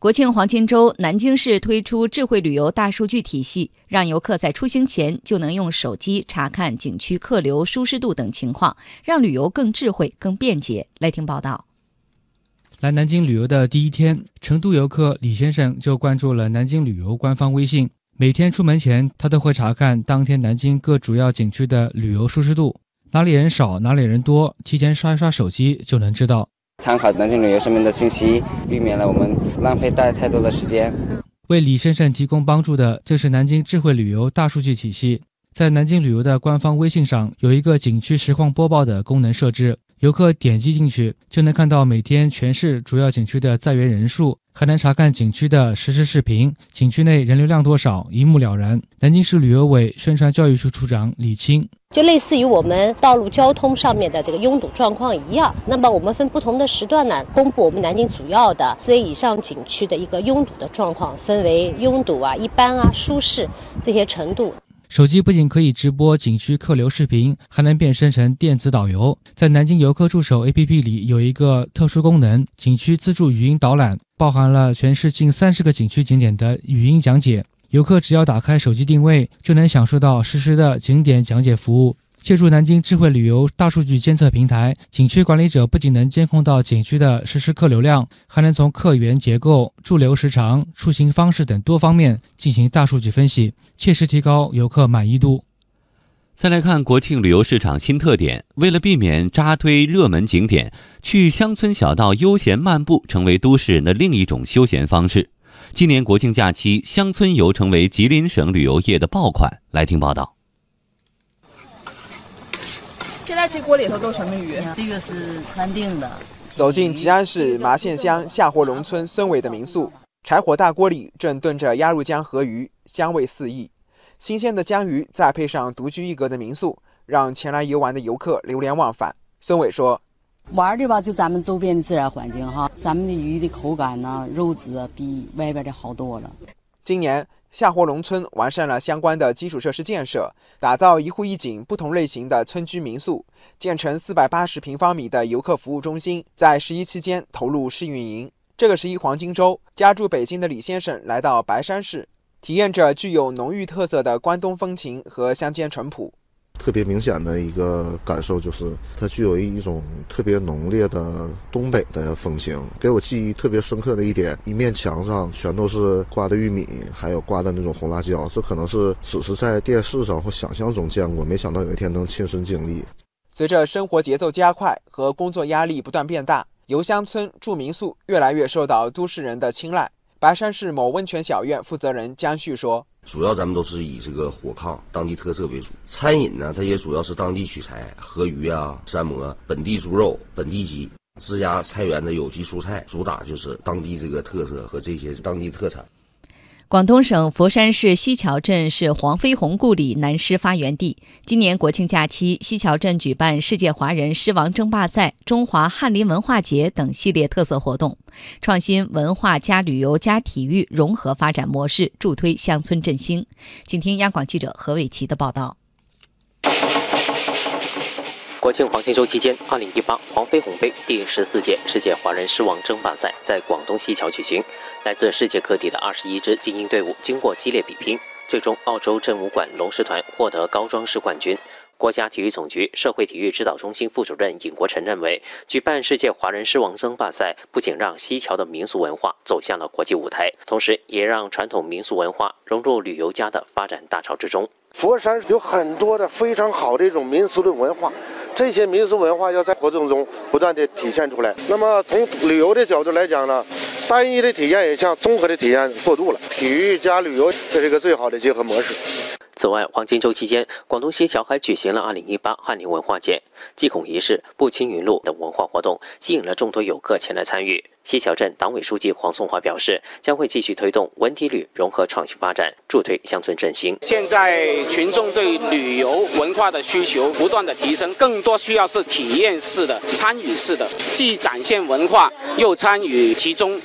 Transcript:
国庆黄金周，南京市推出智慧旅游大数据体系，让游客在出行前就能用手机查看景区客流、舒适度等情况，让旅游更智慧、更便捷。来听报道。来南京旅游的第一天，成都游客李先生就关注了南京旅游官方微信。每天出门前，他都会查看当天南京各主要景区的旅游舒适度，哪里人少，哪里人多，提前刷一刷手机就能知道。参考南京旅游上面的信息，避免了我们浪费带太多的时间。为李先生提供帮助的，就是南京智慧旅游大数据体系。在南京旅游的官方微信上，有一个景区实况播报的功能设置。游客点击进去，就能看到每天全市主要景区的在园人数，还能查看景区的实时视频，景区内人流量多少，一目了然。南京市旅游委宣传教育处处长李青，就类似于我们道路交通上面的这个拥堵状况一样，那么我们分不同的时段呢，公布我们南京主要的四 A 以上景区的一个拥堵的状况，分为拥堵啊、一般啊、舒适这些程度。手机不仅可以直播景区客流视频，还能变身成电子导游。在南京游客助手 APP 里有一个特殊功能——景区自助语音导览，包含了全市近三十个景区景点的语音讲解。游客只要打开手机定位，就能享受到实时的景点讲解服务。借助南京智慧旅游大数据监测平台，景区管理者不仅能监控到景区的实时客流量，还能从客源结构、驻留时长、出行方式等多方面进行大数据分析，切实提高游客满意度。再来看国庆旅游市场新特点，为了避免扎堆热门景点，去乡村小道悠闲漫步成为都市人的另一种休闲方式。今年国庆假期，乡村游成为吉林省旅游业的爆款。来听报道。现在这锅里头都什么鱼？这个是川定的。走进吉安市麻县乡下活龙村孙伟的民宿，柴火大锅里正炖着鸭绿江河鱼，香味四溢。新鲜的江鱼再配上独具一格的民宿，让前来游玩的游客流连忘返。孙伟说：“玩的吧，就咱们周边的自然环境哈，咱们的鱼的口感呢，肉质比外边的好多了。”今年。夏活农村完善了相关的基础设施建设，打造一户一景不同类型的村居民宿，建成四百八十平方米的游客服务中心，在十一期间投入试运营。这个十一黄金周，家住北京的李先生来到白山市，体验着具有浓郁特色的关东风情和乡间淳朴。特别明显的一个感受就是，它具有一种特别浓烈的东北的风情。给我记忆特别深刻的一点，一面墙上全都是挂的玉米，还有挂的那种红辣椒。这可能是只是在电视上或想象中见过，没想到有一天能亲身经历。随着生活节奏加快和工作压力不断变大，游乡村住民宿越来越受到都市人的青睐。白山市某温泉小院负责人江旭说。主要咱们都是以这个火炕当地特色为主，餐饮呢，它也主要是当地取材，河鱼啊、山蘑、本地猪肉、本地鸡，自家菜园的有机蔬菜，主打就是当地这个特色和这些当地特产。广东省佛山市西樵镇是黄飞鸿故里南狮发源地。今年国庆假期，西樵镇举办世界华人狮王争霸赛、中华翰林文化节等系列特色活动，创新文化加旅游加体育融合发展模式，助推乡村振兴。请听央广记者何伟奇的报道。国庆黄金周期间，二零一八黄飞鸿杯第十四届世界华人狮王争霸赛在广东西樵举行。来自世界各地的二十一支精英队伍经过激烈比拼，最终澳洲镇武馆龙狮团获得高装饰冠军。国家体育总局社会体育指导中心副主任尹国成认为，举办世界华人狮王争霸赛不仅让西樵的民俗文化走向了国际舞台，同时也让传统民俗文化融入旅游家的发展大潮之中。佛山有很多的非常好的一种民俗的文化。这些民俗文化要在活动中不断的体现出来。那么从旅游的角度来讲呢，单一的体验也向综合的体验过渡了。体育加旅游，这是一个最好的结合模式。此外，黄金周期间，广东西樵还举行了2018翰林文化节、祭孔仪式、步青云路等文化活动，吸引了众多游客前来参与。西樵镇党委书记黄松华表示，将会继续推动文体旅融合创新发展，助推乡村振兴。现在群众对旅游文化的需求不断的提升，更多需要是体验式的、参与式的，既展现文化又参与其中。